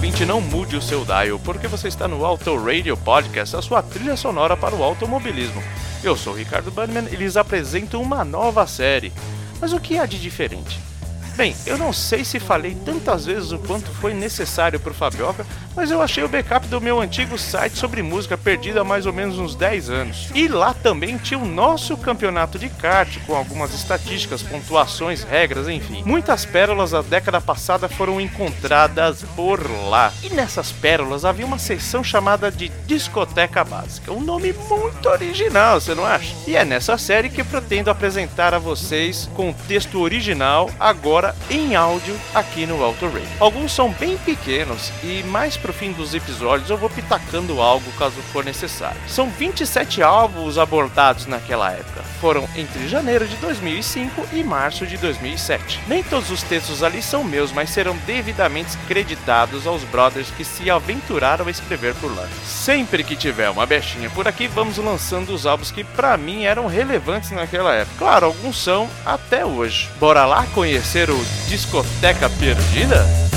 Ouvinte, não mude o seu dial, porque você está no Auto Radio Podcast, a sua trilha sonora para o automobilismo. Eu sou o Ricardo Bannerman e lhes apresento uma nova série. Mas o que há de diferente? Bem, eu não sei se falei tantas vezes o quanto foi necessário pro Fabioca, mas eu achei o backup do meu antigo site sobre música perdido há mais ou menos uns 10 anos. E lá também tinha o nosso campeonato de kart, com algumas estatísticas, pontuações, regras, enfim. Muitas pérolas da década passada foram encontradas por lá. E nessas pérolas havia uma seção chamada de Discoteca Básica. Um nome muito original, você não acha? E é nessa série que pretendo apresentar a vocês com o texto original, agora em áudio, aqui no Auto Radio. Alguns são bem pequenos e mais pro fim dos episódios eu vou pitacando algo caso for necessário. São 27 álbuns abordados naquela época. Foram entre janeiro de 2005 e março de 2007. Nem todos os textos ali são meus, mas serão devidamente creditados aos brothers que se aventuraram a escrever por lá. Sempre que tiver uma bechinha por aqui, vamos lançando os álbuns que para mim eram relevantes naquela época. Claro, alguns são até hoje. Bora lá conhecer o Discoteca Perdida?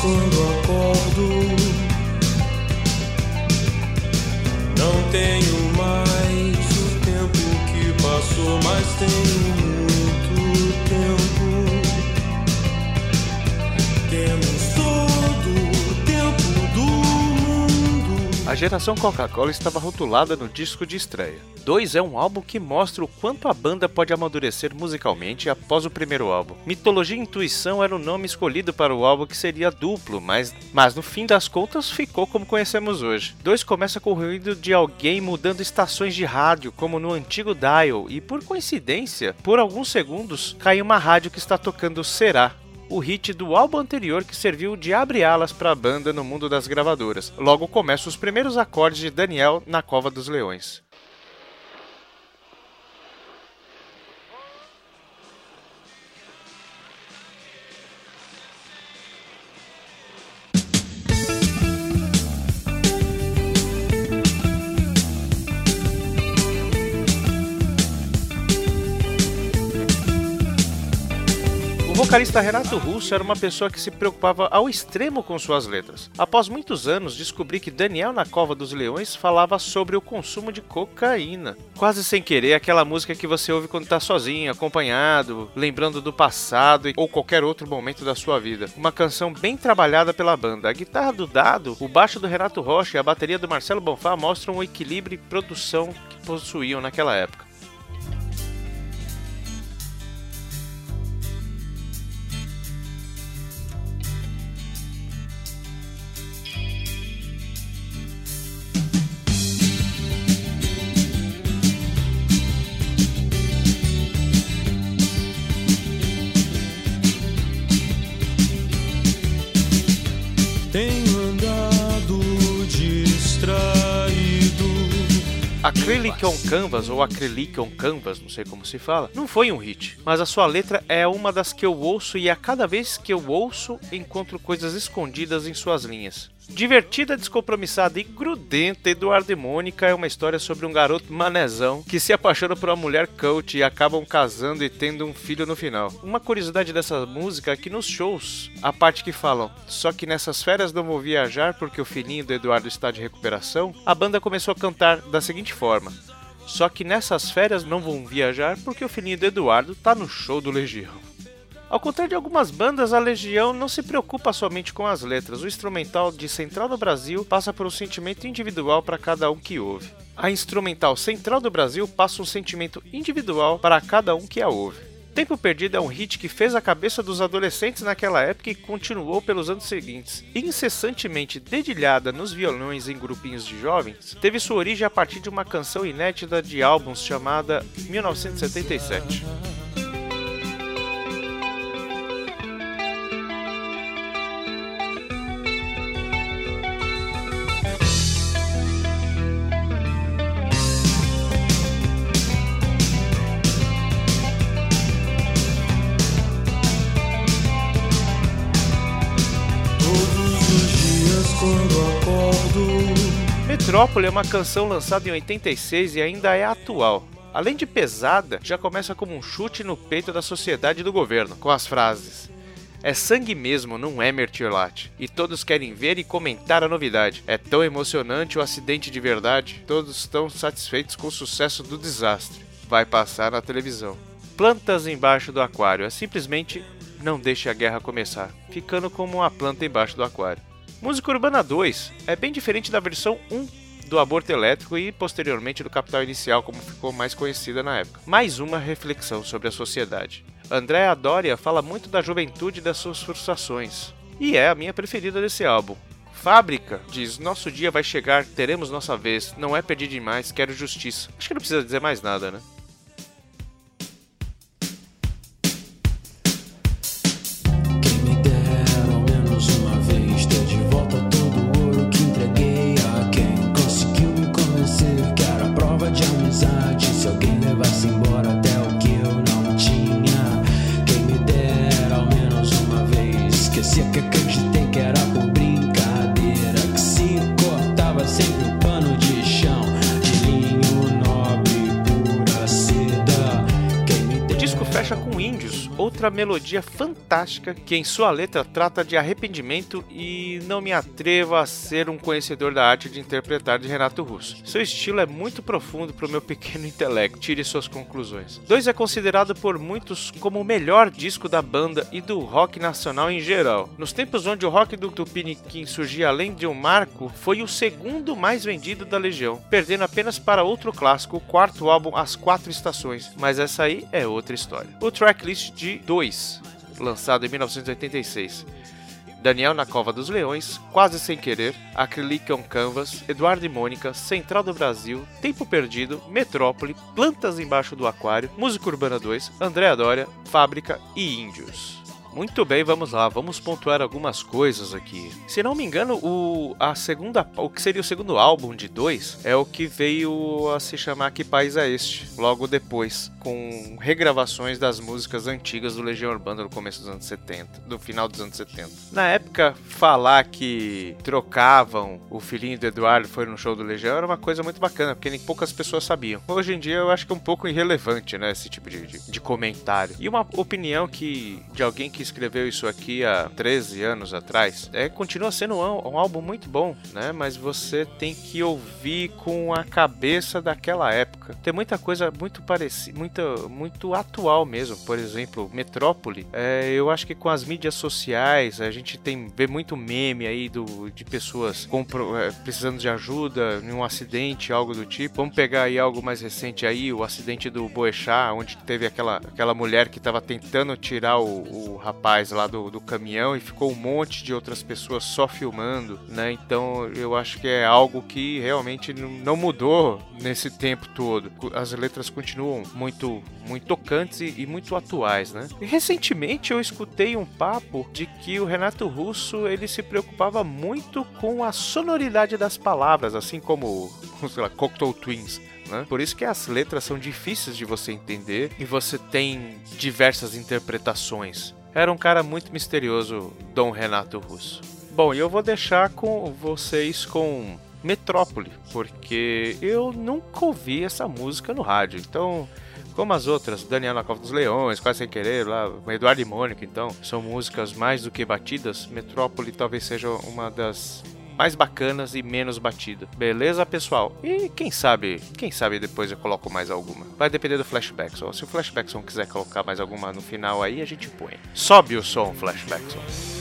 Quando acordo. Não tenho mais o tempo que passou Mas tenho A geração Coca-Cola estava rotulada no disco de estreia. 2 é um álbum que mostra o quanto a banda pode amadurecer musicalmente após o primeiro álbum. Mitologia e Intuição era o nome escolhido para o álbum que seria duplo, mas, mas no fim das contas ficou como conhecemos hoje. 2 começa com o ruído de alguém mudando estações de rádio, como no antigo dial, e por coincidência, por alguns segundos, cai uma rádio que está tocando Será, o hit do álbum anterior que serviu de abre-alas para a banda no mundo das gravadoras. Logo começam os primeiros acordes de Daniel na Cova dos Leões. Vocalista Renato Russo era uma pessoa que se preocupava ao extremo com suas letras. Após muitos anos, descobri que Daniel na Cova dos Leões falava sobre o consumo de cocaína. Quase sem querer, aquela música que você ouve quando está sozinho, acompanhado, lembrando do passado ou qualquer outro momento da sua vida. Uma canção bem trabalhada pela banda. A guitarra do Dado, o baixo do Renato Rocha e a bateria do Marcelo Bonfá mostram o equilíbrio e produção que possuíam naquela época. Acrylic on Canvas, ou Acrylic on Canvas, não sei como se fala, não foi um hit, mas a sua letra é uma das que eu ouço e a cada vez que eu ouço, encontro coisas escondidas em suas linhas. Divertida, descompromissada e grudenta, Eduardo e Mônica é uma história sobre um garoto manezão que se apaixona por uma mulher coach e acabam casando e tendo um filho no final. Uma curiosidade dessa música é que nos shows, a parte que falam, só que nessas férias não vou viajar porque o filhinho do Eduardo está de recuperação, a banda começou a cantar da seguinte forma. Só que nessas férias não vão viajar porque o filhinho do Eduardo tá no show do Legião. Ao contrário de algumas bandas, a Legião não se preocupa somente com as letras. O instrumental de Central do Brasil passa por um sentimento individual para cada um que ouve. A instrumental Central do Brasil passa um sentimento individual para cada um que a ouve. Tempo Perdido é um hit que fez a cabeça dos adolescentes naquela época e continuou pelos anos seguintes. Incessantemente dedilhada nos violões em grupinhos de jovens, teve sua origem a partir de uma canção inédita de álbuns chamada 1977. Metrópole é uma canção lançada em 86 e ainda é atual. Além de pesada, já começa como um chute no peito da sociedade e do governo, com as frases: É sangue mesmo, não é mertiolate. E todos querem ver e comentar a novidade. É tão emocionante o acidente de verdade. Todos estão satisfeitos com o sucesso do desastre. Vai passar na televisão. Plantas embaixo do aquário. É simplesmente não deixe a guerra começar, ficando como uma planta embaixo do aquário. Música Urbana 2 é bem diferente da versão 1 do aborto elétrico e posteriormente do Capital Inicial, como ficou mais conhecida na época. Mais uma reflexão sobre a sociedade. Andréa Doria fala muito da juventude e das suas frustrações, e é a minha preferida desse álbum. Fábrica diz: Nosso dia vai chegar, teremos nossa vez, não é pedir demais, quero justiça. Acho que não precisa dizer mais nada, né? que outra melodia fantástica que em sua letra trata de arrependimento e não me atrevo a ser um conhecedor da arte de interpretar de Renato Russo. Seu estilo é muito profundo para o meu pequeno intelecto, tire suas conclusões. Dois é considerado por muitos como o melhor disco da banda e do rock nacional em geral. Nos tempos onde o rock do Tupiniquim surgia além de um marco, foi o segundo mais vendido da Legião, perdendo apenas para outro clássico, o quarto álbum As Quatro Estações, mas essa aí é outra história. O tracklist de 2, lançado em 1986. Daniel na Cova dos Leões, Quase Sem Querer, Acrylic on Canvas, Eduardo e Mônica, Central do Brasil, Tempo Perdido, Metrópole, Plantas Embaixo do Aquário, Música Urbana 2, Andréa Dória, Fábrica e Índios. Muito bem, vamos lá, vamos pontuar algumas coisas aqui. Se não me engano, o, a segunda, o que seria o segundo álbum de dois é o que veio a se chamar Que País é Este, logo depois, com regravações das músicas antigas do Legião Urbana no começo dos anos 70, do final dos anos 70. Na época, falar que trocavam o filhinho do Eduardo foi no show do Legião era uma coisa muito bacana, porque nem poucas pessoas sabiam. Hoje em dia eu acho que é um pouco irrelevante, né, esse tipo de, de, de comentário. E uma opinião que de alguém que que escreveu isso aqui há 13 anos atrás, é, continua sendo um, um álbum muito bom, né? Mas você tem que ouvir com a cabeça daquela época. Tem muita coisa muito parecida, muito, muito atual mesmo. Por exemplo, Metrópole. É, eu acho que com as mídias sociais a gente tem vê muito meme aí do, de pessoas é, precisando de ajuda em um acidente, algo do tipo. Vamos pegar aí algo mais recente aí, o acidente do Boechat, onde teve aquela, aquela mulher que estava tentando tirar o, o rapaz lá do, do caminhão e ficou um monte de outras pessoas só filmando, né? Então eu acho que é algo que realmente não mudou nesse tempo todo. As letras continuam muito, muito tocantes e, e muito atuais, né? E recentemente eu escutei um papo de que o Renato Russo ele se preocupava muito com a sonoridade das palavras, assim como, sei lá, Cocteau Twins. Né? Por isso que as letras são difíceis de você entender e você tem diversas interpretações. Era um cara muito misterioso, Dom Renato Russo. Bom, eu vou deixar com vocês com Metrópole, porque eu nunca ouvi essa música no rádio. Então, como as outras, Daniel na Cova dos Leões, Quase Sem Querer, lá, Eduardo e Mônica, então, são músicas mais do que batidas. Metrópole talvez seja uma das mais bacanas e menos batida. Beleza, pessoal? E quem sabe, quem sabe depois eu coloco mais alguma. Vai depender do Flashbackson. Se o Flashbackson quiser colocar mais alguma no final aí, a gente põe. Sobe o som, Flashbackson.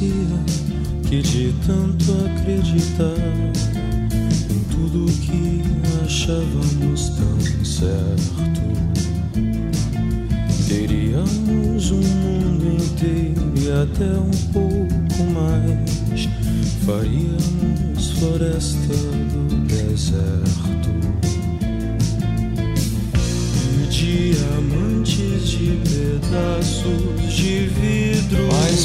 Parecia que de tanto acreditar em tudo que achávamos tão certo, teríamos um mundo inteiro e até um pouco mais. Faríamos floresta do deserto. diamantes de pedaços de vidro. Mas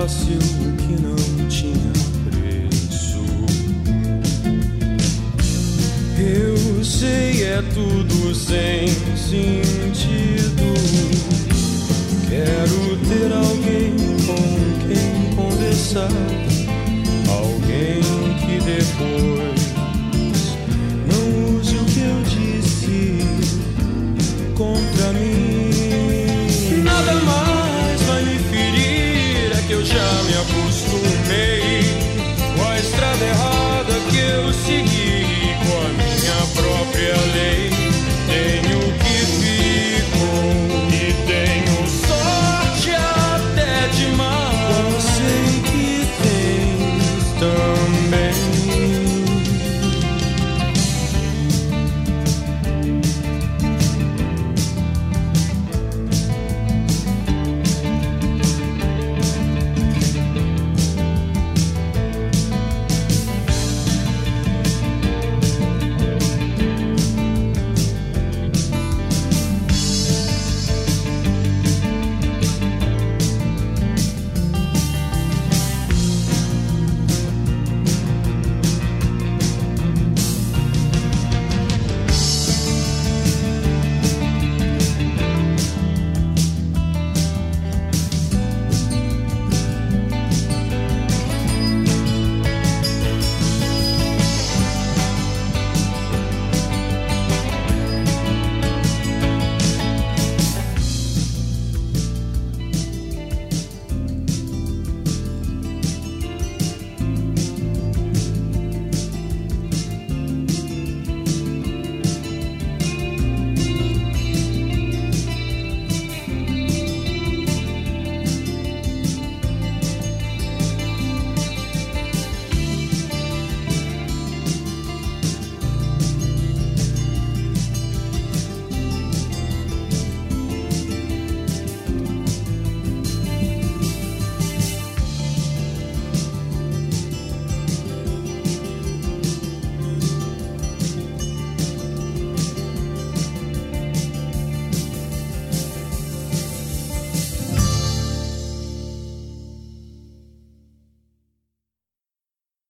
fácil o que não tinha preço. Eu sei, é tudo sem sentido. Quero ter alguém com quem conversar